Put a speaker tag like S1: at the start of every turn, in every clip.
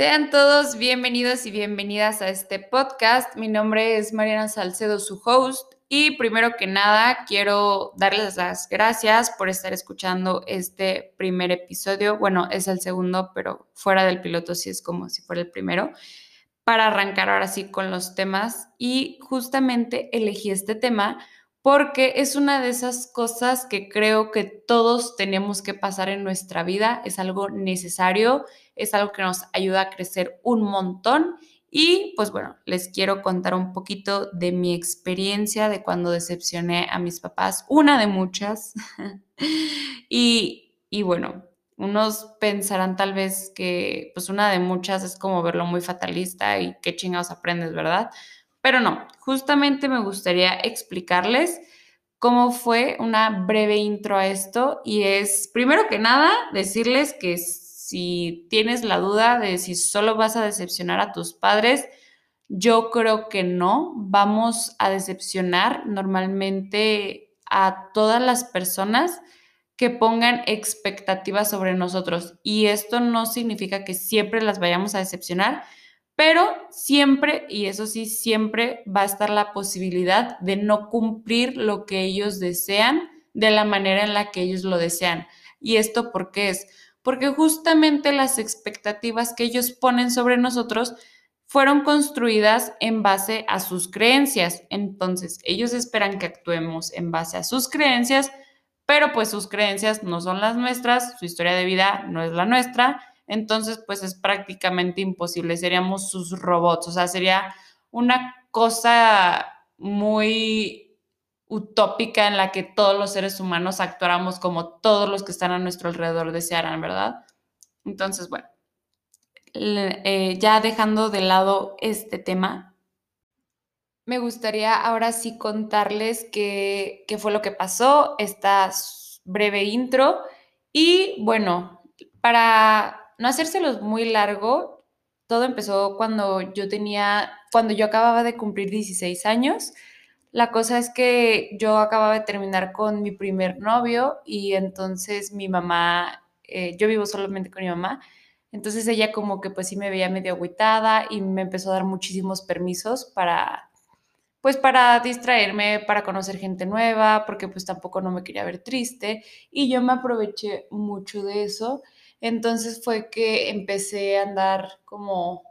S1: Sean todos bienvenidos y bienvenidas a este podcast. Mi nombre es Mariana Salcedo, su host. Y primero que nada, quiero darles las gracias por estar escuchando este primer episodio. Bueno, es el segundo, pero fuera del piloto sí es como si fuera el primero. Para arrancar ahora sí con los temas. Y justamente elegí este tema porque es una de esas cosas que creo que todos tenemos que pasar en nuestra vida. Es algo necesario es algo que nos ayuda a crecer un montón. Y pues bueno, les quiero contar un poquito de mi experiencia de cuando decepcioné a mis papás, una de muchas. y, y bueno, unos pensarán tal vez que pues una de muchas es como verlo muy fatalista y qué chingados aprendes, ¿verdad? Pero no, justamente me gustaría explicarles cómo fue una breve intro a esto y es, primero que nada, decirles que si tienes la duda de si solo vas a decepcionar a tus padres, yo creo que no. Vamos a decepcionar normalmente a todas las personas que pongan expectativas sobre nosotros. Y esto no significa que siempre las vayamos a decepcionar, pero siempre, y eso sí, siempre va a estar la posibilidad de no cumplir lo que ellos desean de la manera en la que ellos lo desean. ¿Y esto por qué es? porque justamente las expectativas que ellos ponen sobre nosotros fueron construidas en base a sus creencias. Entonces, ellos esperan que actuemos en base a sus creencias, pero pues sus creencias no son las nuestras, su historia de vida no es la nuestra, entonces pues es prácticamente imposible, seríamos sus robots, o sea, sería una cosa muy utópica en la que todos los seres humanos actuáramos como todos los que están a nuestro alrededor desearan, ¿verdad? Entonces, bueno, eh, ya dejando de lado este tema, me gustaría ahora sí contarles qué, qué fue lo que pasó, esta breve intro. Y bueno, para no hacérselos muy largo, todo empezó cuando yo tenía, cuando yo acababa de cumplir 16 años. La cosa es que yo acababa de terminar con mi primer novio y entonces mi mamá, eh, yo vivo solamente con mi mamá, entonces ella como que pues sí me veía medio agüitada y me empezó a dar muchísimos permisos para, pues para distraerme, para conocer gente nueva, porque pues tampoco no me quería ver triste y yo me aproveché mucho de eso. Entonces fue que empecé a andar como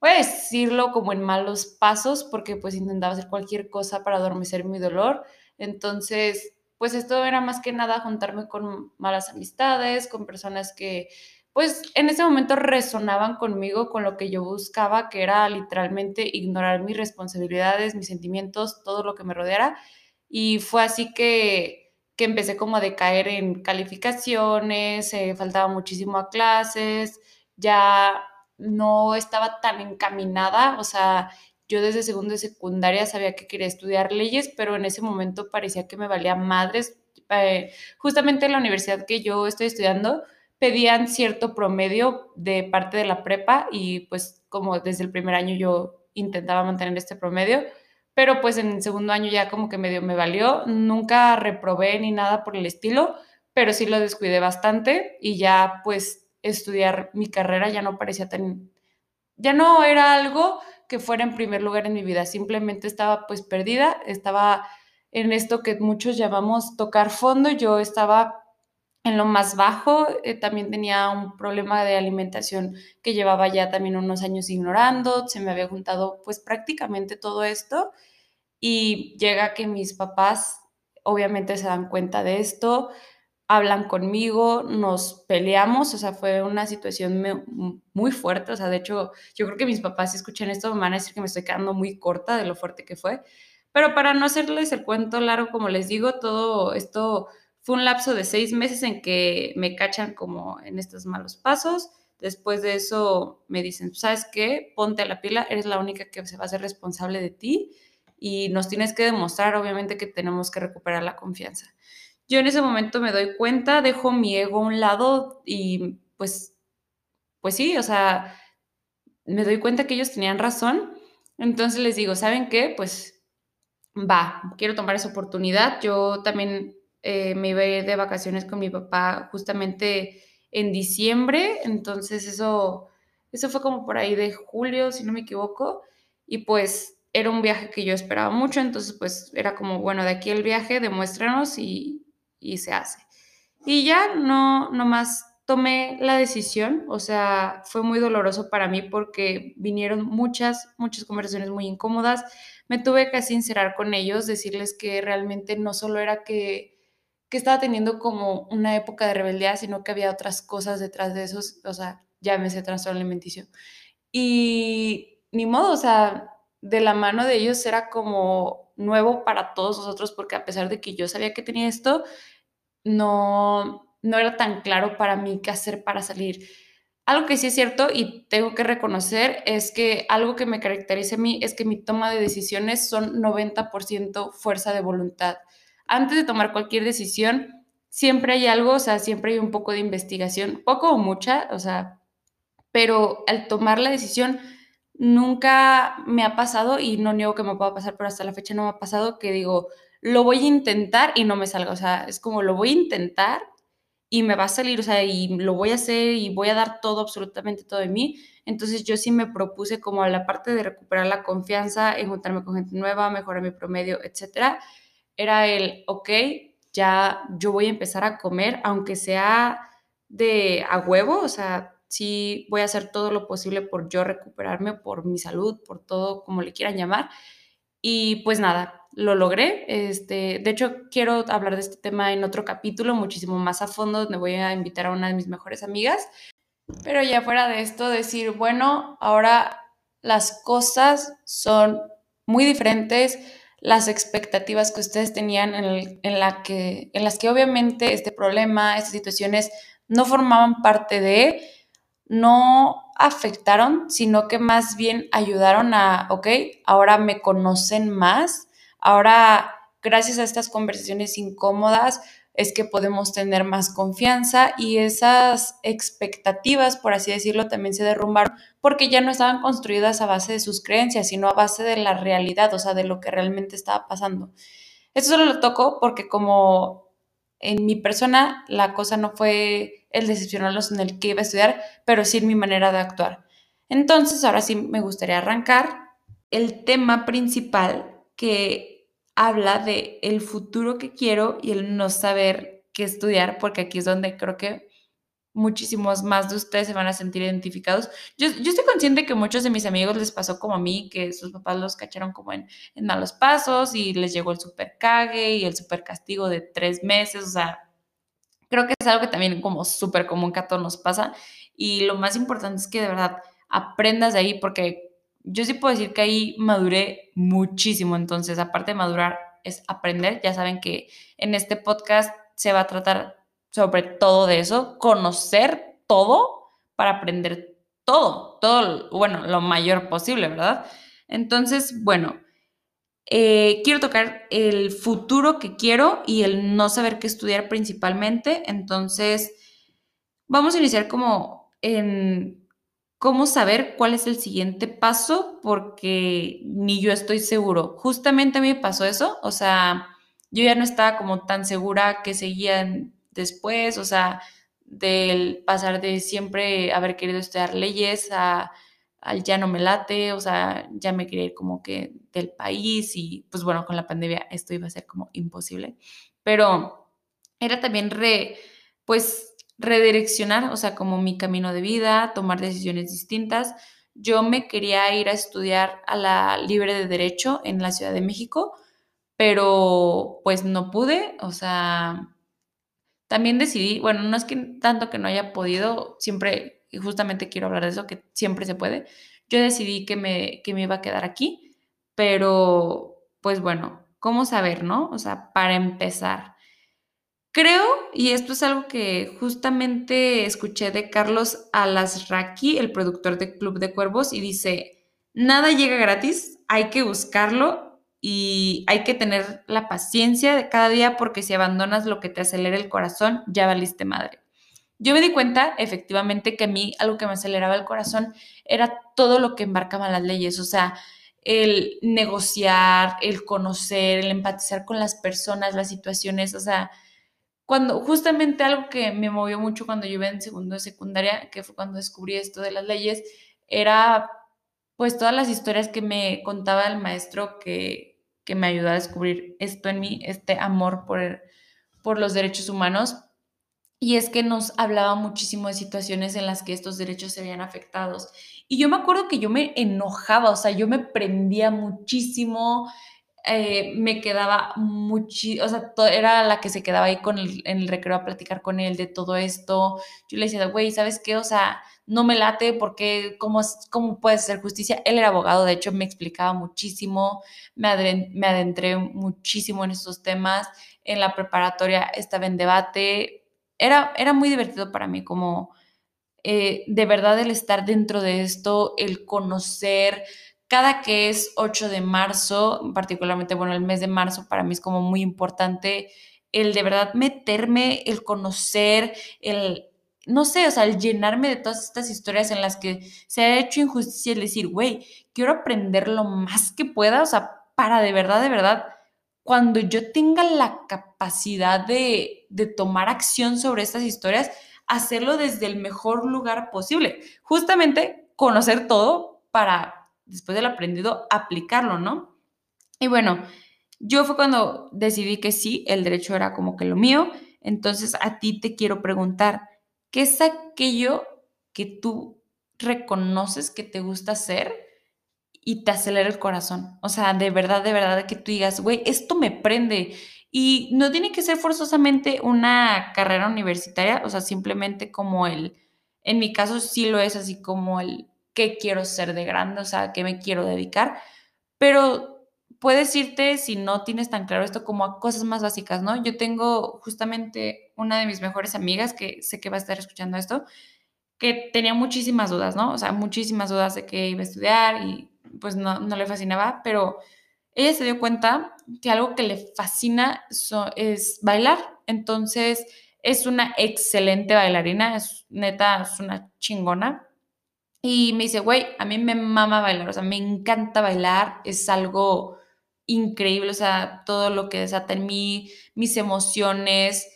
S1: voy a decirlo como en malos pasos, porque pues intentaba hacer cualquier cosa para adormecer mi dolor. Entonces, pues esto era más que nada juntarme con malas amistades, con personas que pues en ese momento resonaban conmigo, con lo que yo buscaba, que era literalmente ignorar mis responsabilidades, mis sentimientos, todo lo que me rodeara. Y fue así que, que empecé como a decaer en calificaciones, eh, faltaba muchísimo a clases, ya no estaba tan encaminada, o sea, yo desde segundo de secundaria sabía que quería estudiar leyes, pero en ese momento parecía que me valía madres. Eh, justamente en la universidad que yo estoy estudiando, pedían cierto promedio de parte de la prepa y pues como desde el primer año yo intentaba mantener este promedio, pero pues en el segundo año ya como que medio me valió, nunca reprobé ni nada por el estilo, pero sí lo descuidé bastante y ya pues estudiar mi carrera ya no parecía tan, ya no era algo que fuera en primer lugar en mi vida, simplemente estaba pues perdida, estaba en esto que muchos llamamos tocar fondo, yo estaba en lo más bajo, eh, también tenía un problema de alimentación que llevaba ya también unos años ignorando, se me había juntado pues prácticamente todo esto y llega que mis papás obviamente se dan cuenta de esto, hablan conmigo, nos peleamos, o sea, fue una situación muy fuerte, o sea, de hecho, yo creo que mis papás si escuchan esto me van a decir que me estoy quedando muy corta de lo fuerte que fue, pero para no hacerles el cuento largo, como les digo, todo esto fue un lapso de seis meses en que me cachan como en estos malos pasos, después de eso me dicen, ¿sabes qué? Ponte a la pila, eres la única que se va a hacer responsable de ti y nos tienes que demostrar, obviamente, que tenemos que recuperar la confianza. Yo en ese momento me doy cuenta, dejo mi ego a un lado y pues, pues sí, o sea, me doy cuenta que ellos tenían razón. Entonces les digo, ¿saben qué? Pues va, quiero tomar esa oportunidad. Yo también eh, me iba a ir de vacaciones con mi papá justamente en diciembre, entonces eso Eso fue como por ahí de julio, si no me equivoco, y pues era un viaje que yo esperaba mucho, entonces pues era como, bueno, de aquí el viaje, demuéstranos y, y se hace. Y ya no, más tomé la decisión, o sea, fue muy doloroso para mí porque vinieron muchas, muchas conversaciones muy incómodas, me tuve que sincerar con ellos, decirles que realmente no solo era que, que estaba teniendo como una época de rebeldía, sino que había otras cosas detrás de eso, o sea, llámese trastorno alimenticio. Y ni modo, o sea, de la mano de ellos era como nuevo para todos nosotros, porque a pesar de que yo sabía que tenía esto, no, no era tan claro para mí qué hacer para salir. Algo que sí es cierto y tengo que reconocer es que algo que me caracteriza a mí es que mi toma de decisiones son 90% fuerza de voluntad. Antes de tomar cualquier decisión, siempre hay algo, o sea, siempre hay un poco de investigación, poco o mucha, o sea, pero al tomar la decisión nunca me ha pasado y no niego que me pueda pasar, pero hasta la fecha no me ha pasado que digo, lo voy a intentar y no me salga, o sea, es como lo voy a intentar y me va a salir, o sea, y lo voy a hacer y voy a dar todo, absolutamente todo de mí. Entonces yo sí me propuse como a la parte de recuperar la confianza, en juntarme con gente nueva, mejorar mi promedio, etcétera. Era el, ok, ya yo voy a empezar a comer, aunque sea de a huevo, o sea, sí voy a hacer todo lo posible por yo recuperarme, por mi salud, por todo, como le quieran llamar. Y pues nada, lo logré. Este, de hecho, quiero hablar de este tema en otro capítulo, muchísimo más a fondo, donde voy a invitar a una de mis mejores amigas. Pero ya fuera de esto, decir, bueno, ahora las cosas son muy diferentes, las expectativas que ustedes tenían en, en, la que, en las que obviamente este problema, estas situaciones no formaban parte de, no afectaron, sino que más bien ayudaron a, ok, ahora me conocen más, ahora gracias a estas conversaciones incómodas es que podemos tener más confianza y esas expectativas, por así decirlo, también se derrumbaron porque ya no estaban construidas a base de sus creencias, sino a base de la realidad, o sea, de lo que realmente estaba pasando. Esto solo lo toco porque como en mi persona la cosa no fue el decepcionarlos en el que iba a estudiar, pero sí en mi manera de actuar. Entonces, ahora sí me gustaría arrancar el tema principal que habla de el futuro que quiero y el no saber qué estudiar, porque aquí es donde creo que muchísimos más de ustedes se van a sentir identificados. Yo, yo, estoy consciente que muchos de mis amigos les pasó como a mí, que sus papás los cacharon como en, en malos pasos y les llegó el super cague y el super castigo de tres meses. O sea, creo que es algo que también como súper común que a todos nos pasa. Y lo más importante es que de verdad aprendas de ahí, porque yo sí puedo decir que ahí maduré muchísimo. Entonces, aparte de madurar, es aprender. Ya saben que en este podcast se va a tratar sobre todo de eso, conocer todo para aprender todo, todo, bueno, lo mayor posible, ¿verdad? Entonces, bueno, eh, quiero tocar el futuro que quiero y el no saber qué estudiar principalmente. Entonces, vamos a iniciar como en cómo saber cuál es el siguiente paso, porque ni yo estoy seguro. Justamente a mí me pasó eso, o sea, yo ya no estaba como tan segura que seguían después, o sea, del pasar de siempre haber querido estudiar leyes a, al ya no me late, o sea, ya me quería ir como que del país y pues bueno, con la pandemia esto iba a ser como imposible, pero era también re, pues redireccionar, o sea, como mi camino de vida, tomar decisiones distintas. Yo me quería ir a estudiar a la Libre de Derecho en la Ciudad de México, pero pues no pude, o sea, también decidí, bueno, no es que tanto que no haya podido, siempre, y justamente quiero hablar de eso, que siempre se puede. Yo decidí que me, que me iba a quedar aquí, pero pues bueno, ¿cómo saber, no? O sea, para empezar. Creo, y esto es algo que justamente escuché de Carlos Alasraqui, el productor de Club de Cuervos, y dice, nada llega gratis, hay que buscarlo y hay que tener la paciencia de cada día porque si abandonas lo que te acelera el corazón, ya valiste madre. Yo me di cuenta, efectivamente, que a mí algo que me aceleraba el corazón era todo lo que embarcaban las leyes, o sea, el negociar, el conocer, el empatizar con las personas, las situaciones, o sea, cuando justamente algo que me movió mucho cuando yo iba en segundo de secundaria, que fue cuando descubrí esto de las leyes, era pues todas las historias que me contaba el maestro que, que me ayudó a descubrir esto en mí, este amor por, por los derechos humanos. Y es que nos hablaba muchísimo de situaciones en las que estos derechos se veían afectados. Y yo me acuerdo que yo me enojaba, o sea, yo me prendía muchísimo, eh, me quedaba muchísimo, o sea, era la que se quedaba ahí con el, en el recreo a platicar con él de todo esto. Yo le decía, güey, ¿sabes qué? O sea, no me late porque cómo, cómo puede ser justicia. Él era abogado, de hecho me explicaba muchísimo, me, adentré, muchísimo en estos temas. En la preparatoria estaba en debate. Era, era muy divertido para mí como eh, de verdad el estar dentro de esto, el conocer cada que es 8 de marzo, particularmente, bueno, el mes de marzo para mí es como muy importante el de verdad meterme, el conocer, el, no sé, o sea, el llenarme de todas estas historias en las que se ha hecho injusticia, el decir, güey, quiero aprender lo más que pueda, o sea, para de verdad, de verdad, cuando yo tenga la capacidad de, de tomar acción sobre estas historias, hacerlo desde el mejor lugar posible. Justamente conocer todo para, después del aprendido, aplicarlo, ¿no? Y bueno, yo fue cuando decidí que sí, el derecho era como que lo mío. Entonces a ti te quiero preguntar, ¿Qué es aquello que tú reconoces que te gusta hacer y te acelera el corazón? O sea, de verdad, de verdad, que tú digas, güey, esto me prende. Y no tiene que ser forzosamente una carrera universitaria, o sea, simplemente como el, en mi caso sí lo es así como el qué quiero ser de grande, o sea, qué me quiero dedicar, pero puedes irte, si no tienes tan claro esto, como a cosas más básicas, ¿no? Yo tengo justamente una de mis mejores amigas, que sé que va a estar escuchando esto, que tenía muchísimas dudas, ¿no? O sea, muchísimas dudas de que iba a estudiar y pues no, no le fascinaba, pero ella se dio cuenta que algo que le fascina es bailar. Entonces, es una excelente bailarina, es neta, es una chingona. Y me dice, güey, a mí me mama bailar, o sea, me encanta bailar, es algo increíble, o sea, todo lo que desata en mí, mis emociones.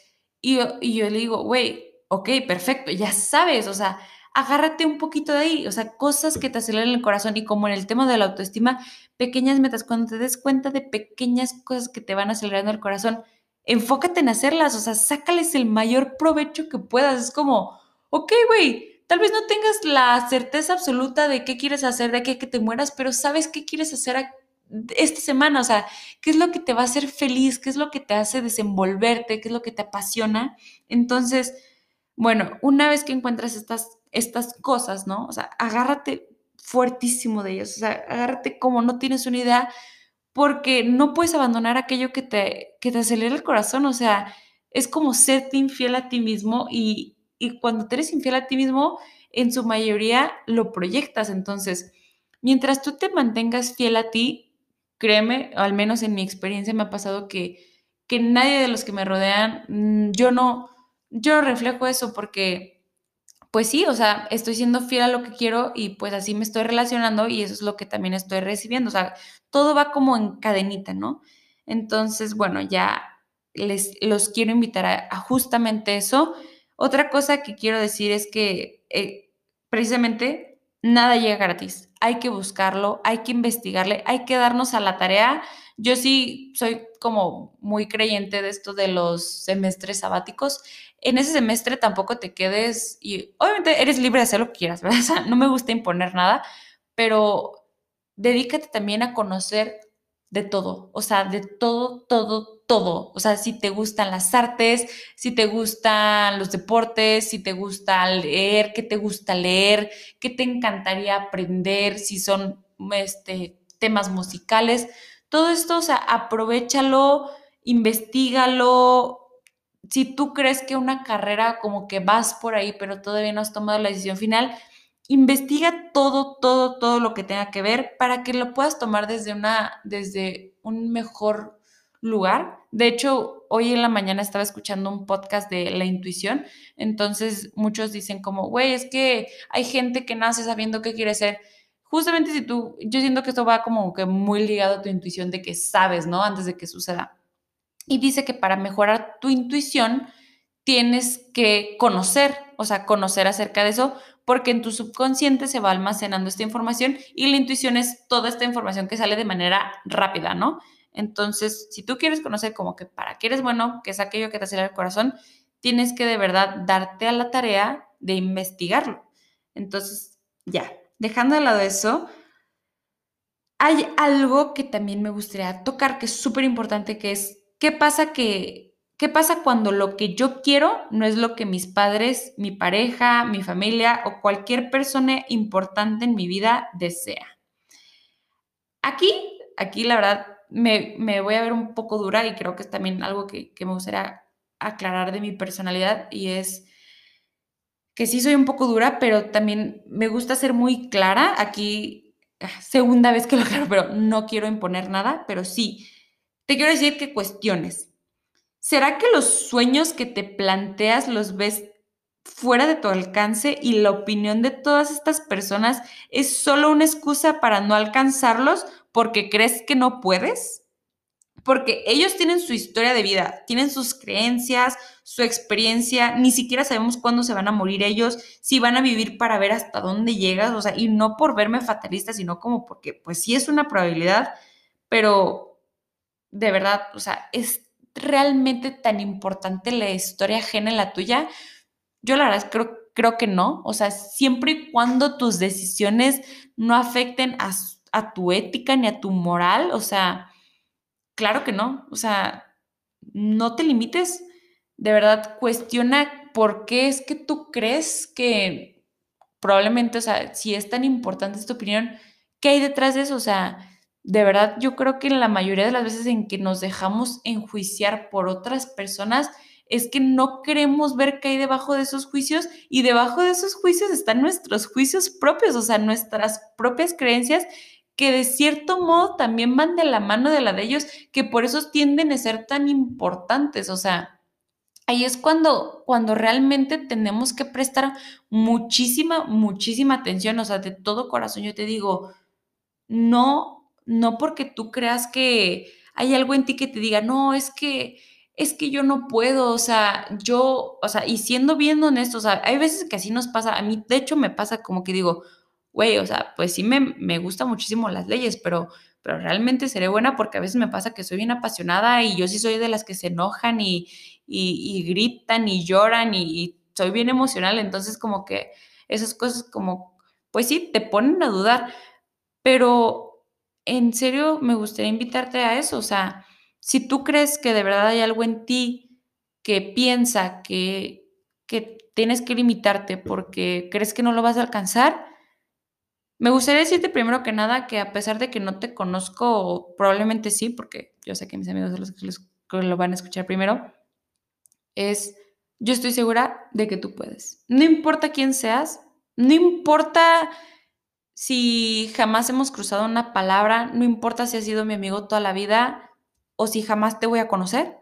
S1: Y yo, y yo le digo, güey, ok, perfecto, ya sabes, o sea, agárrate un poquito de ahí, o sea, cosas que te aceleran el corazón y como en el tema de la autoestima, pequeñas metas, cuando te des cuenta de pequeñas cosas que te van acelerando el corazón, enfócate en hacerlas, o sea, sácales el mayor provecho que puedas, es como, ok, güey, tal vez no tengas la certeza absoluta de qué quieres hacer, de qué que te mueras, pero sabes qué quieres hacer esta semana, o sea, qué es lo que te va a hacer feliz, qué es lo que te hace desenvolverte, qué es lo que te apasiona. Entonces, bueno, una vez que encuentras estas, estas cosas, ¿no? O sea, agárrate fuertísimo de ellas, o sea, agárrate como no tienes una idea, porque no puedes abandonar aquello que te, que te acelera el corazón, o sea, es como serte infiel a ti mismo y, y cuando eres infiel a ti mismo, en su mayoría lo proyectas, entonces, mientras tú te mantengas fiel a ti, créeme, al menos en mi experiencia me ha pasado que, que nadie de los que me rodean, mm, yo no, yo reflejo eso porque, pues sí, o sea, estoy siendo fiel a lo que quiero y pues así me estoy relacionando y eso es lo que también estoy recibiendo, o sea, todo va como en cadenita, ¿no? Entonces, bueno, ya les los quiero invitar a, justamente eso. Otra cosa que quiero decir es que eh, precisamente nada llega gratis hay que buscarlo, hay que investigarle, hay que darnos a la tarea. Yo sí soy como muy creyente de esto de los semestres sabáticos. En ese semestre tampoco te quedes y obviamente eres libre de hacer lo que quieras, ¿verdad? No me gusta imponer nada, pero dedícate también a conocer de todo, o sea, de todo, todo, todo. O sea, si te gustan las artes, si te gustan los deportes, si te gusta leer, qué te gusta leer, qué te encantaría aprender, si son este, temas musicales. Todo esto, o sea, aprovechalo, investigalo. Si tú crees que una carrera como que vas por ahí, pero todavía no has tomado la decisión final, investiga todo, todo, todo lo que tenga que ver para que lo puedas tomar desde una, desde un mejor lugar. De hecho, hoy en la mañana estaba escuchando un podcast de la intuición, entonces muchos dicen como, güey, es que hay gente que nace sabiendo qué quiere ser. Justamente si tú, yo siento que esto va como que muy ligado a tu intuición de que sabes, ¿no? Antes de que suceda. Y dice que para mejorar tu intuición, tienes que conocer, o sea, conocer acerca de eso, porque en tu subconsciente se va almacenando esta información y la intuición es toda esta información que sale de manera rápida, ¿no? Entonces, si tú quieres conocer como que para qué eres bueno, que es aquello que te acelera el corazón, tienes que de verdad darte a la tarea de investigarlo. Entonces, ya, dejando de lado eso, hay algo que también me gustaría tocar que es súper importante, que es, ¿qué pasa que ¿Qué pasa cuando lo que yo quiero no es lo que mis padres, mi pareja, mi familia o cualquier persona importante en mi vida desea? Aquí, aquí la verdad me, voy a ver un poco dura y creo que es también algo que, que me gustaría aclarar de mi personalidad y es que sí soy un poco dura, pero también me gusta ser muy clara. Aquí, ah, segunda vez que lo aclaro, pero no quiero imponer nada, pero sí, te quiero decir que cuestiones ¿Será que los sueños que te planteas los ves fuera de tu alcance y la opinión de todas estas personas es solo una excusa para no alcanzarlos porque crees que no puedes? Porque ellos tienen su historia de vida, tienen sus creencias, su experiencia, ni siquiera sabemos cuándo se van a morir ellos, si van a vivir para ver hasta dónde llegas, o sea, y no por verme fatalista, sino como porque pues sí es una probabilidad, pero de verdad, o sea, es realmente tan importante la historia ajena en la tuya? Yo la verdad creo, creo que no. O sea, siempre y cuando tus decisiones no afecten a, a tu ética ni a tu moral, o sea, claro que no. O sea, no te limites. De verdad, cuestiona por qué es que tú crees que probablemente, o sea, si es tan importante esta opinión, ¿qué hay detrás de eso? O sea, de verdad yo creo que la mayoría de las veces en que nos dejamos enjuiciar por otras personas es que no queremos ver qué hay debajo de esos juicios y debajo de esos juicios están nuestros juicios propios, o sea, nuestras propias creencias que de cierto modo también van de la mano de la de ellos, que por eso tienden a ser tan importantes, o sea, ahí es cuando, cuando realmente tenemos que prestar muchísima, muchísima atención, o sea, de todo corazón yo te digo, no no porque tú creas que hay algo en ti que te diga, no, es que, es que yo no puedo, o sea, yo, o sea, y siendo bien honesto, o sea, hay veces que así nos pasa, a mí de hecho me pasa como que digo, güey, o sea, pues sí me, me gustan muchísimo las leyes, pero, pero realmente seré buena porque a veces me pasa que soy bien apasionada y yo sí soy de las que se enojan y, y, gritan y lloran y, y soy bien emocional, entonces como que esas cosas como, pues sí, te ponen a dudar, pero en serio me gustaría invitarte a eso. O sea, si tú crees que de verdad hay algo en ti que piensa que, que tienes que limitarte porque crees que no lo vas a alcanzar, me gustaría decirte primero que nada que a pesar de que no te conozco, probablemente sí, porque yo sé que mis amigos son los que lo van a escuchar primero, es, yo estoy segura de que tú puedes. No importa quién seas, no importa si jamás hemos cruzado una palabra, no importa si has sido mi amigo toda la vida o si jamás te voy a conocer,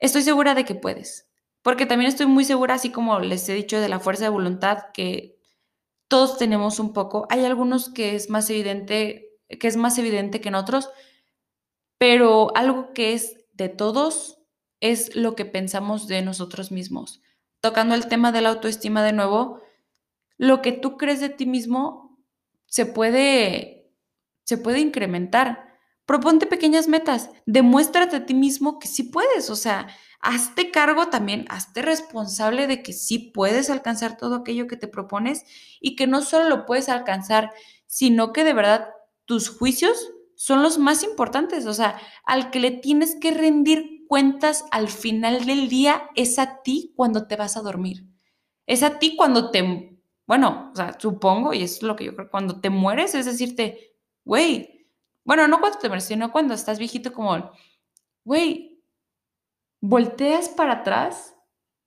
S1: estoy segura de que puedes. Porque también estoy muy segura, así como les he dicho, de la fuerza de voluntad que todos tenemos un poco. Hay algunos que es más evidente, que es más evidente que en otros, pero algo que es de todos es lo que pensamos de nosotros mismos. Tocando el tema de la autoestima de nuevo, lo que tú crees de ti mismo se puede, se puede incrementar. Proponte pequeñas metas, demuéstrate a ti mismo que sí puedes, o sea, hazte cargo también, hazte responsable de que sí puedes alcanzar todo aquello que te propones y que no solo lo puedes alcanzar, sino que de verdad tus juicios son los más importantes, o sea, al que le tienes que rendir cuentas al final del día es a ti cuando te vas a dormir. Es a ti cuando te bueno, o sea, supongo, y es lo que yo creo, cuando te mueres es decirte, güey, bueno, no cuando te mueres, sino cuando estás viejito como, güey, volteas para atrás,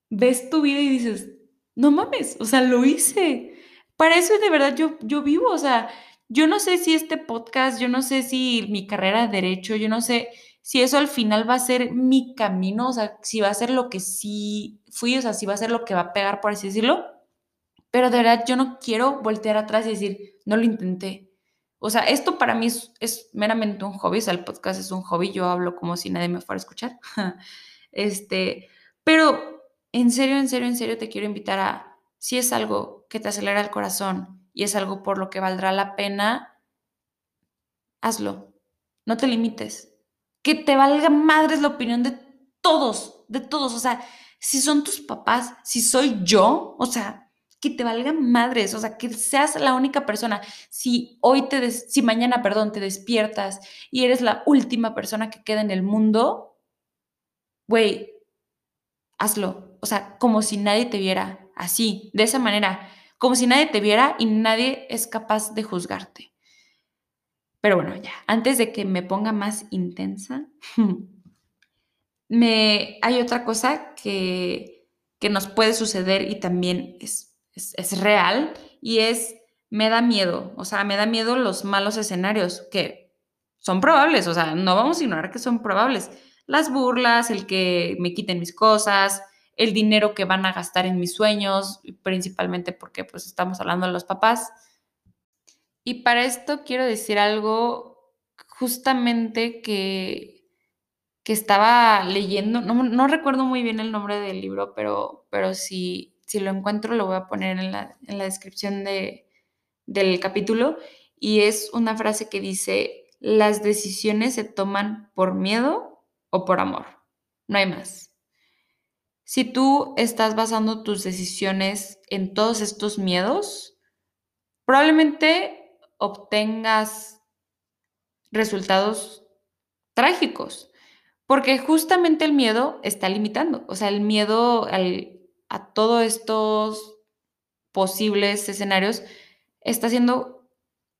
S1: ves tu vida y dices, no mames, o sea, lo hice. Para eso de verdad yo, yo vivo, o sea, yo no sé si este podcast, yo no sé si mi carrera de derecho, yo no sé si eso al final va a ser mi camino, o sea, si va a ser lo que sí fui, o sea, si va a ser lo que va a pegar, por así decirlo pero de verdad yo no quiero voltear atrás y decir, no lo intenté. O sea, esto para mí es, meramente un hobby, o sea, el podcast es un hobby, yo hablo como si nadie me fuera a escuchar. este, pero en serio, en serio, en serio te quiero invitar a, si es algo que te acelera el corazón y es algo por lo que valdrá la pena, hazlo. No te limites. Que te valga madres la opinión de todos, de todos. O sea, si son tus papás, si soy yo, o sea, que te valga madres, o sea, que seas la única persona. Si hoy te, si mañana, perdón, te despiertas y eres la última persona que queda en el mundo, güey, hazlo. O sea, como si nadie te viera así, de esa manera, como si nadie te viera y nadie es capaz de juzgarte. Pero bueno, ya, antes de que me ponga más intensa, me, hay otra cosa que, que nos puede suceder y también es, es, es real y es, me da miedo, o sea, me da miedo los malos escenarios que son probables, o sea, no vamos a ignorar que son probables las burlas, el que me quiten mis cosas, el dinero que van a gastar en mis sueños, principalmente porque pues estamos hablando de los papás. Y para esto quiero decir algo justamente que, que estaba leyendo, no, recuerdo muy bien el nombre del libro, pero, pero si, si lo encuentro lo voy a poner en la, en la descripción de, del capítulo. Y es una frase que dice, las decisiones se toman por miedo o por amor. No hay más. Si tú estás basando tus decisiones en todos estos miedos, probablemente obtengas resultados trágicos, porque justamente el miedo está limitando, o sea, el miedo a todos estos posibles escenarios está haciendo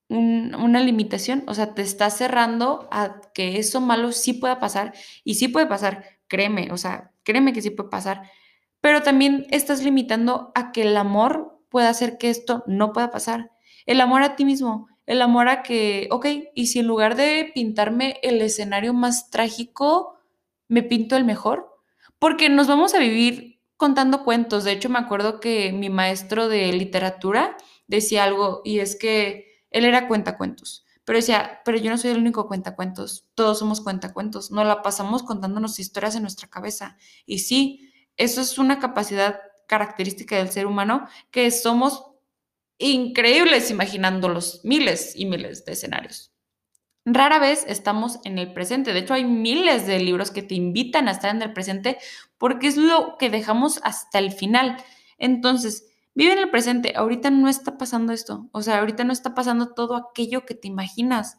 S1: una limitación, o sea, te está cerrando a que eso malo sí pueda pasar y sí puede pasar, créeme, o sea, créeme que sí puede pasar, pero también estás limitando a que el amor pueda hacer que esto no pueda pasar. El amor a ti mismo, el amor a que, ok, y si en lugar de pintarme el escenario más trágico, me pinto el mejor, porque nos vamos a vivir contando cuentos. De hecho, me acuerdo que mi maestro de literatura decía algo y es que él era cuentacuentos, pero decía, pero yo no soy el único cuentacuentos, todos somos cuentacuentos, no la pasamos contándonos historias en nuestra cabeza. Y sí, eso es una capacidad característica del ser humano, que somos increíbles imaginando los miles y miles de escenarios. Rara vez estamos en el presente. De hecho, hay miles de libros que te invitan a estar en el presente porque es lo que dejamos hasta el final. Entonces, Vive en el presente, ahorita no está pasando esto, o sea, ahorita no está pasando todo aquello que te imaginas,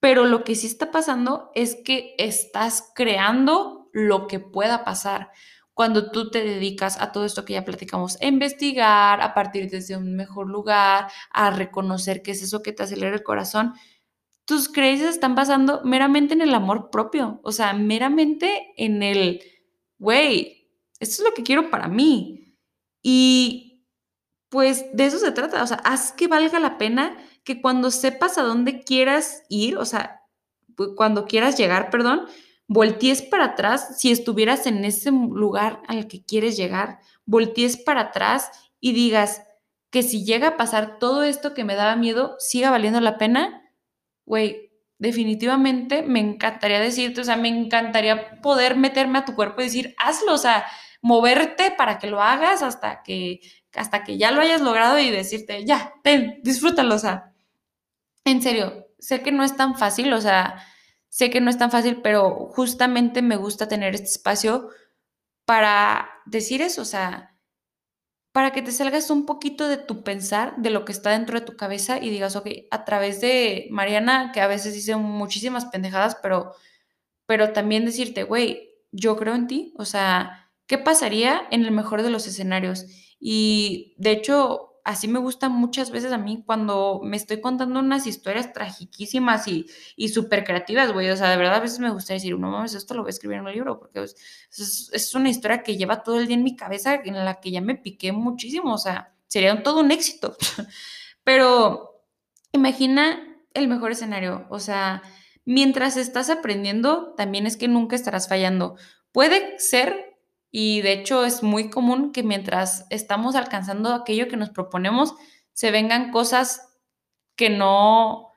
S1: pero lo que sí está pasando es que estás creando lo que pueda pasar cuando tú te dedicas a todo esto que ya platicamos, a investigar, a partir desde un mejor lugar, a reconocer qué es eso que te acelera el corazón, tus creencias están basando meramente en el amor propio, o sea, meramente en el, güey, esto es lo que quiero para mí. Y pues de eso se trata, o sea, haz que valga la pena que cuando sepas a dónde quieras ir, o sea, cuando quieras llegar, perdón, voltees para atrás, si estuvieras en ese lugar al que quieres llegar, voltees para atrás y digas que si llega a pasar todo esto que me daba miedo, siga valiendo la pena, güey, definitivamente me encantaría decirte, o sea, me encantaría poder meterme a tu cuerpo y decir, hazlo, o sea, moverte para que lo hagas hasta que hasta que ya lo hayas logrado y decirte, ya, ten, disfrútalo, o sea, en serio, sé que no es tan fácil, o sea, sé que no es tan fácil, pero justamente me gusta tener este espacio para decir eso, o sea, para que te salgas un poquito de tu pensar, de lo que está dentro de tu cabeza y digas, ok, a través de Mariana, que a veces dice muchísimas pendejadas, pero, pero también decirte, güey, yo creo en ti, o sea, ¿qué pasaría en el mejor de los escenarios? Y de hecho, así me gusta muchas veces a mí cuando me estoy contando unas historias tragiquísimas y, y súper creativas, güey. O sea, de verdad a veces me gusta decir, no mames, esto lo voy a escribir en un libro, porque es, es, una historia que lleva todo el día en mi cabeza, en la que ya me piqué muchísimo. O sea, sería todo un éxito. Pero imagina el mejor escenario. O sea, mientras estás aprendiendo, también es que nunca estarás fallando. Puede ser y de hecho es muy común que mientras estamos alcanzando aquello que nos proponemos, se vengan cosas que no,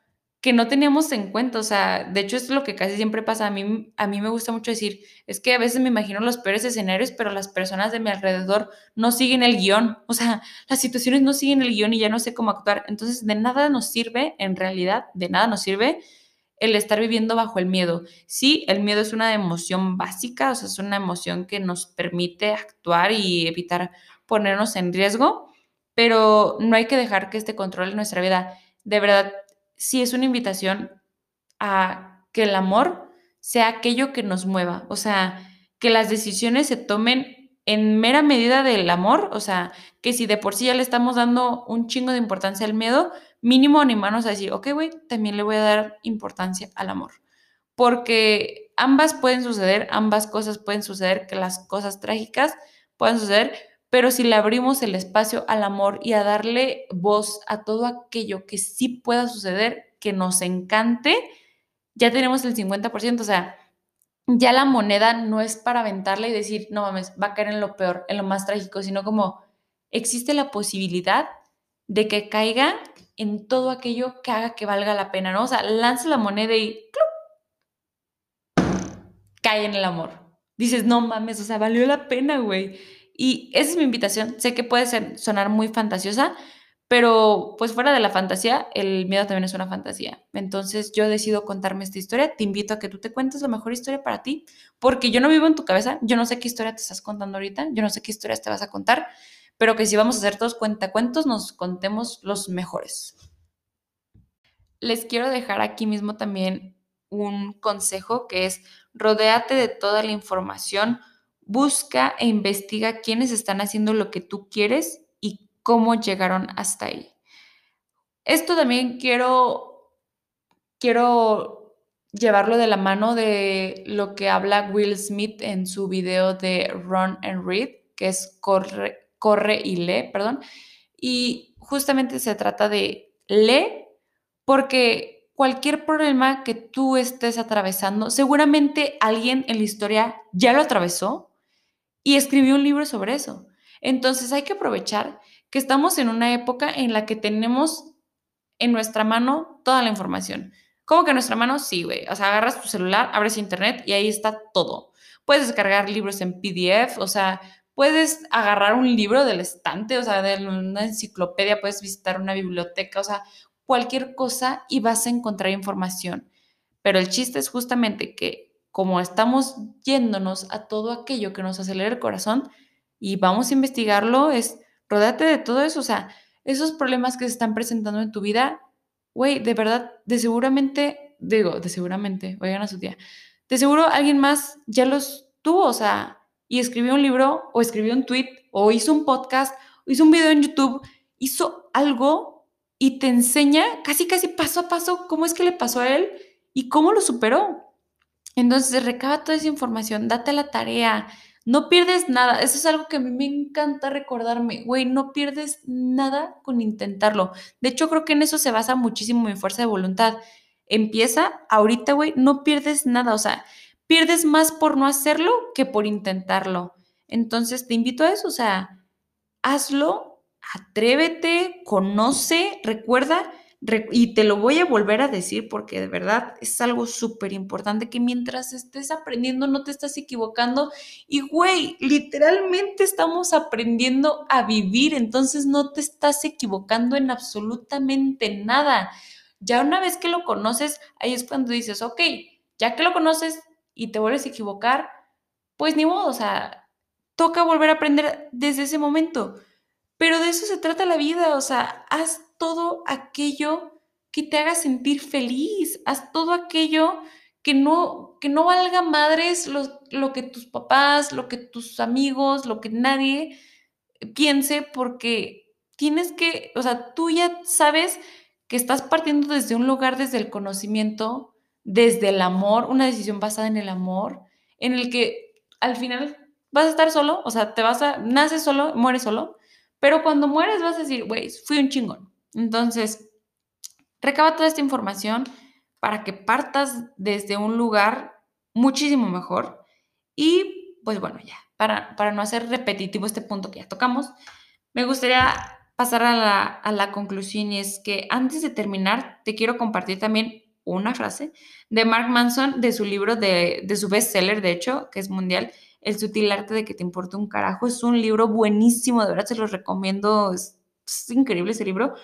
S1: que no teníamos en cuenta, o sea, de hecho es lo que casi siempre pasa, a mí, a mí me gusta mucho decir, es que a veces me imagino los peores escenarios, pero las personas de mi alrededor no siguen el guion, o sea, las situaciones no siguen el guion y ya no sé cómo actuar, entonces de nada nos sirve, en realidad, de nada nos sirve el estar viviendo bajo el miedo. Sí, el miedo es una emoción básica, o sea, es una emoción que nos permite actuar y evitar ponernos en riesgo, pero no hay que dejar que este controle nuestra vida. De verdad, sí es una invitación a que el amor sea aquello que nos mueva, o sea, que las decisiones se tomen en mera medida del amor, o sea, que si de por sí ya le estamos dando un chingo de importancia al miedo, mínimo animarnos a decir, ok, güey, también le voy a dar importancia al amor. Porque ambas pueden suceder, ambas cosas pueden suceder, que las cosas trágicas pueden suceder, pero si le abrimos el espacio al amor y a darle voz a todo aquello que sí pueda suceder, que nos encante, ya tenemos el 50%, o sea, ya la moneda no es para aventarla y decir, no mames, va a caer en lo peor, en lo más trágico, sino como existe la posibilidad de que caiga en todo aquello que haga que valga la pena, ¿no? O sea, lanza la moneda y cae en el amor. Dices, no mames, o sea, valió la pena, güey. Y esa es mi invitación. Sé que puede sonar muy fantasiosa, pero pues fuera de la fantasía, el miedo también es una fantasía. Entonces yo decido contarme esta historia. Te invito a que tú te cuentes la mejor historia para ti, porque yo no vivo en tu cabeza. Yo no sé qué historia te estás contando ahorita. Yo no sé qué historias te vas a contar, pero que si vamos a hacer todos cuentacuentos, nos contemos los mejores. Les quiero dejar aquí mismo también un consejo que es rodéate de toda la información busca e investiga quiénes están haciendo lo que tú quieres y cómo llegaron hasta ahí. Esto también quiero, quiero llevarlo de la mano de lo que habla Will Smith en su video de Run and Read, que es corre, corre y lee, perdón. Y justamente se trata de lee porque cualquier problema que tú estés atravesando, seguramente alguien en la historia ya lo atravesó y escribió un libro sobre eso. Entonces hay que aprovechar que estamos en una época en la que tenemos en nuestra mano toda la información. ¿Cómo que en nuestra mano? Sí, güey. O sea, agarras tu celular, abres internet y ahí está todo. Puedes descargar libros en PDF, o sea, puedes agarrar un libro del estante, o sea, de una enciclopedia, puedes visitar una biblioteca, o sea, cualquier cosa y vas a encontrar información. Pero el chiste es justamente que como estamos yéndonos a todo aquello que nos acelera el corazón y vamos a investigarlo, es rodate de todo eso, o sea, esos problemas que se están presentando en tu vida, güey, de verdad, de seguramente, digo, de seguramente, oigan a su tía, de seguro alguien más ya los tuvo, o sea, y escribió un libro o escribió un tweet o hizo un podcast o hizo un video en YouTube, hizo algo y te enseña casi, casi paso a paso cómo es que le pasó a él y cómo lo superó. Entonces, recaba toda esa información, date la tarea, no pierdes nada. Eso es algo que a mí me encanta recordarme, güey, no pierdes nada con intentarlo. De hecho, creo que en eso se basa muchísimo mi fuerza de voluntad. Empieza ahorita, güey, no pierdes nada, o sea, pierdes más por no hacerlo que por intentarlo. Entonces, te invito a eso, o sea, hazlo, atrévete, conoce, recuerda y te lo voy a volver a decir porque de verdad es algo súper importante que mientras estés aprendiendo no te estás equivocando. Y güey, literalmente estamos aprendiendo a vivir, entonces no te estás equivocando en absolutamente nada. Ya una vez que lo conoces, ahí es cuando dices, ok, ya que lo conoces y te vuelves a equivocar, pues ni modo, o sea, toca volver a aprender desde ese momento. Pero de eso se trata la vida, o sea, haz todo aquello que te haga sentir feliz, haz todo aquello que no, que no valga madres lo, lo que tus papás, lo que tus amigos, lo que nadie piense, porque tienes que, o sea, tú ya sabes que estás partiendo desde un lugar, desde el conocimiento, desde el amor, una decisión basada en el amor, en el que al final vas a estar solo, o sea, te vas a, naces solo, mueres solo, pero cuando mueres vas a decir, güey, fui un chingón. Entonces, recaba toda esta información para que partas desde un lugar muchísimo mejor. Y pues bueno, ya, para, para no hacer repetitivo este punto que ya tocamos, me gustaría pasar a la, a la conclusión y es que antes de terminar, te quiero compartir también una frase de Mark Manson de su libro, de, de su bestseller, de hecho, que es mundial, El sutil arte de que te importe un carajo. Es un libro buenísimo, de verdad se los recomiendo, es, increíble ese libro.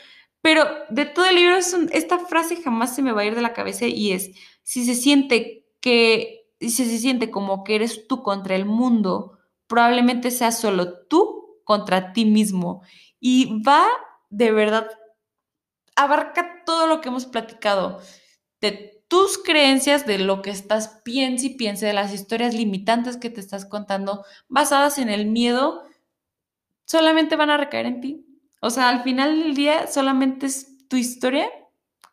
S1: Pero de todo el libro, es esta frase jamás se me va a ir de la cabeza y es, si se siente que, si se siente como que eres tú contra el mundo, probablemente sea solo tú contra ti mismo. Y va de verdad, abarca todo lo que hemos platicado, de tus creencias, de lo que estás piensa y piense, de las historias limitantes que te estás contando, basadas en el miedo, solamente van a recaer en ti. O sea, al final del día solamente es tu historia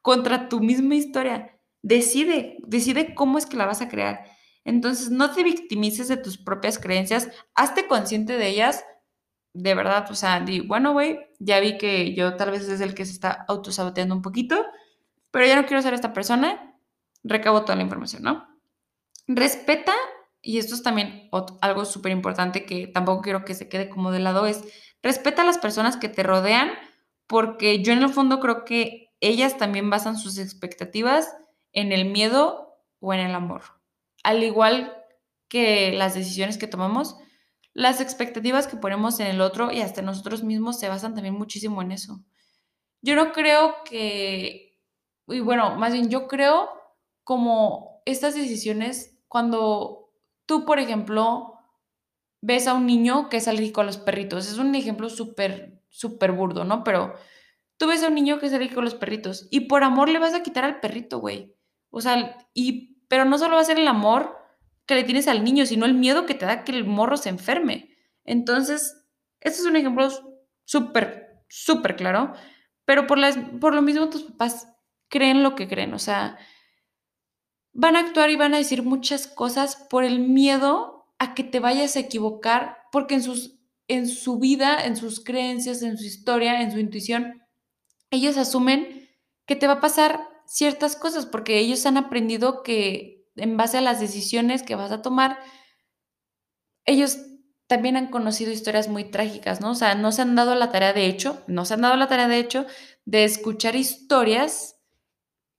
S1: contra tu misma historia. Decide, decide cómo es que la vas a crear. Entonces, no te victimices de tus propias creencias, hazte consciente de ellas, de verdad, o sea, di, bueno, güey, ya vi que yo tal vez es el que se está autosaboteando un poquito, pero ya no quiero ser esta persona, recabo toda la información, ¿no? Respeta, y esto es también algo súper importante que tampoco quiero que se quede como de lado, es respeta a las personas que te rodean, porque yo en el fondo creo que ellas también basan sus expectativas en el miedo o en el amor. Al igual que las decisiones que tomamos, las expectativas que ponemos en el otro y hasta nosotros mismos se basan también muchísimo en eso. Yo no creo que, y bueno, más bien yo creo como estas decisiones cuando tú, por ejemplo, ves a un niño que es alérgico a los perritos. Es un ejemplo súper, súper burdo, ¿no? Pero tú ves a un niño que es alérgico a los perritos y por amor le vas a quitar al perrito, güey. O sea, y, pero no solo va a ser el amor que le tienes al niño, sino el miedo que te da que el morro se enferme. Entonces, este es un ejemplo súper, súper claro, pero por, las, por lo mismo tus papás creen lo que creen, o sea, van a actuar y van a decir muchas cosas por el miedo a que te vayas a equivocar, porque en, sus, en su vida, en sus creencias, en su historia, en su intuición, ellos asumen que te va a pasar ciertas cosas, porque ellos han aprendido que en base a las decisiones que vas a tomar, ellos también han conocido historias muy trágicas, ¿no? O sea, no se han dado la tarea de hecho, no se han dado la tarea de hecho de escuchar historias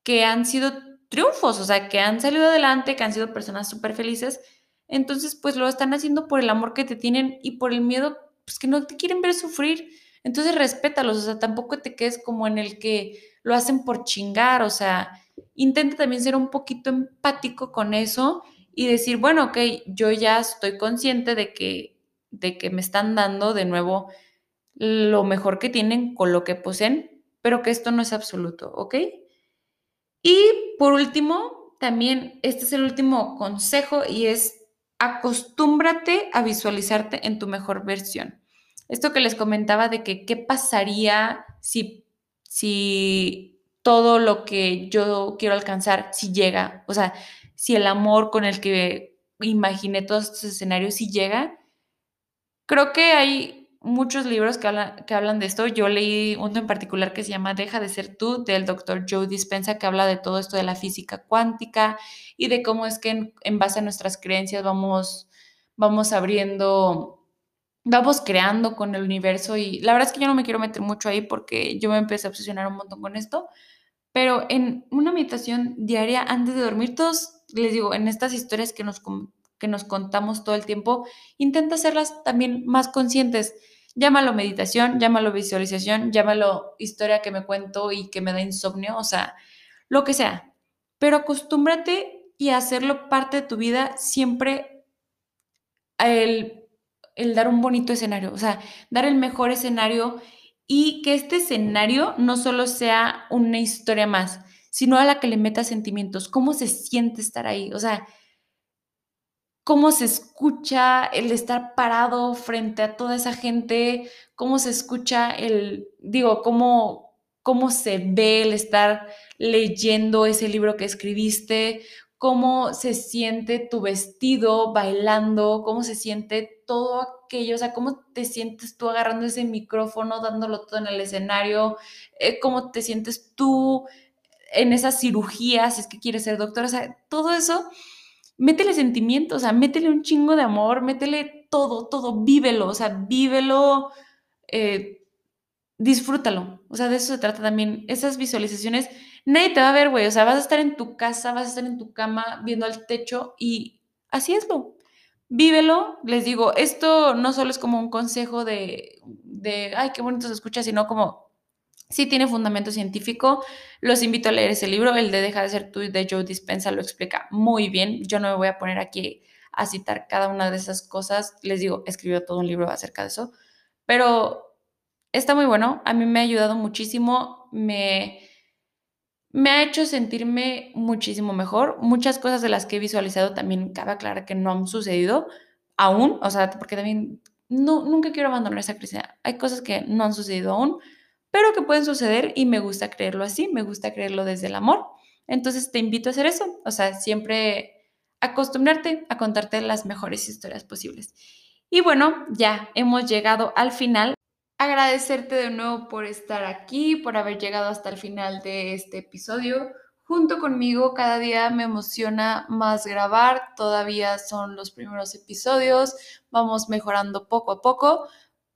S1: que han sido triunfos, o sea, que han salido adelante, que han sido personas súper felices. Entonces, pues lo están haciendo por el amor que te tienen y por el miedo, pues que no te quieren ver sufrir. Entonces, respétalos, o sea, tampoco te quedes como en el que lo hacen por chingar, o sea, intenta también ser un poquito empático con eso y decir, bueno, ok, yo ya estoy consciente de que, de que me están dando de nuevo lo mejor que tienen con lo que poseen, pero que esto no es absoluto, ¿ok? Y por último, también este es el último consejo y es acostúmbrate a visualizarte en tu mejor versión. Esto que les comentaba de que qué pasaría si, si todo lo que yo quiero alcanzar si llega, o sea, si el amor con el que imaginé todos estos escenarios si llega. Creo que hay muchos libros que hablan, que hablan de esto. Yo leí uno en particular que se llama Deja de ser tú, del doctor Joe Dispensa, que habla de todo esto de la física cuántica y de cómo es que en, base a nuestras creencias vamos, vamos abriendo vamos creando con el universo y la verdad es que yo no me quiero meter mucho ahí porque yo me empecé a obsesionar un montón con esto, pero en una meditación diaria antes de dormir, todos, les digo, en estas historias que nos, que nos contamos todo el tiempo, intenta hacerlas también más conscientes. Llámalo meditación, llámalo visualización, llámalo historia que me cuento y que me da insomnio, o sea, lo que sea. Pero acostúmbrate y hacerlo parte de tu vida siempre el, el dar un bonito escenario, o sea, dar el mejor escenario y que este escenario no solo sea una historia más, sino a la que le meta sentimientos, cómo se siente estar ahí, o sea, cómo se escucha el estar parado frente a toda esa gente, cómo se escucha el, digo, cómo, cómo se ve el estar leyendo ese libro que escribiste, cómo se siente tu vestido bailando, cómo se siente todo aquello, o sea, cómo te sientes tú agarrando ese micrófono, dándolo todo en el escenario, eh, cómo te sientes tú en esa cirugía, si es que quieres ser doctor, o sea, todo eso, métele sentimientos, o sea, métele un chingo de amor, métele todo, todo, vívelo, o sea, vívelo. Eh, disfrútalo. O sea, de eso se trata también. Esas visualizaciones, nadie te va a ver, güey. O sea, vas a estar en tu casa, vas a estar en tu cama viendo al techo y así es lo. Vívelo, les digo, esto no solo es como un consejo de, de ay, qué bonito se escucha, sino como sí tiene fundamento científico. Los invito a leer ese libro, el de Deja de ser tú de Joe Dispensa lo explica muy bien. Yo no me voy a poner aquí a citar cada una de esas cosas. Les digo, escribió todo un libro acerca de eso, pero está muy bueno. A mí me ha ayudado muchísimo, me, ha hecho sentirme muchísimo mejor. Muchas cosas de las que he visualizado también cabe aclarar que no han sucedido aún, o sea, porque también no, nunca quiero abandonar esa crisis. Hay cosas que no han sucedido aún, pero que pueden suceder y me gusta creerlo así, me gusta creerlo desde el amor. Entonces te invito a hacer eso, o sea, siempre acostumbrarte a contarte las mejores historias posibles. Y bueno, ya hemos llegado al final. Agradecerte de nuevo por estar aquí, por haber llegado hasta el final de este episodio. Junto conmigo, cada día me emociona más grabar, todavía son los primeros episodios, vamos mejorando poco a poco,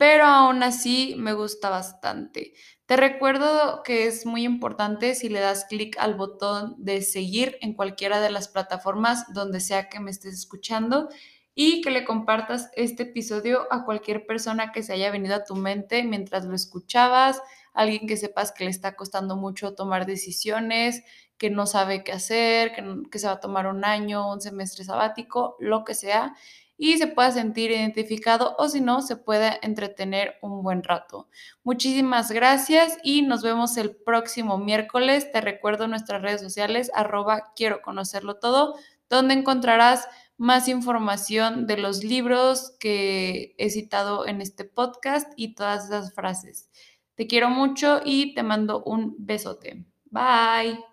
S1: pero aún así me gusta bastante. Te recuerdo que es muy importante si le das clic al botón de seguir en cualquiera de las plataformas donde sea que me estés escuchando y que le compartas este episodio a cualquier persona que se haya venido a tu mente mientras lo escuchabas, alguien que sepas que le está costando mucho tomar decisiones, que no sabe qué hacer, que, que se va a tomar un año, un semestre sabático, lo que sea y se pueda sentir identificado o si no, se pueda entretener un buen rato. Muchísimas gracias y nos vemos el próximo miércoles. Te recuerdo nuestras redes sociales, arroba quiero conocerlo todo, donde encontrarás más información de los libros que he citado en este podcast y todas esas frases. Te quiero mucho y te mando un besote. Bye.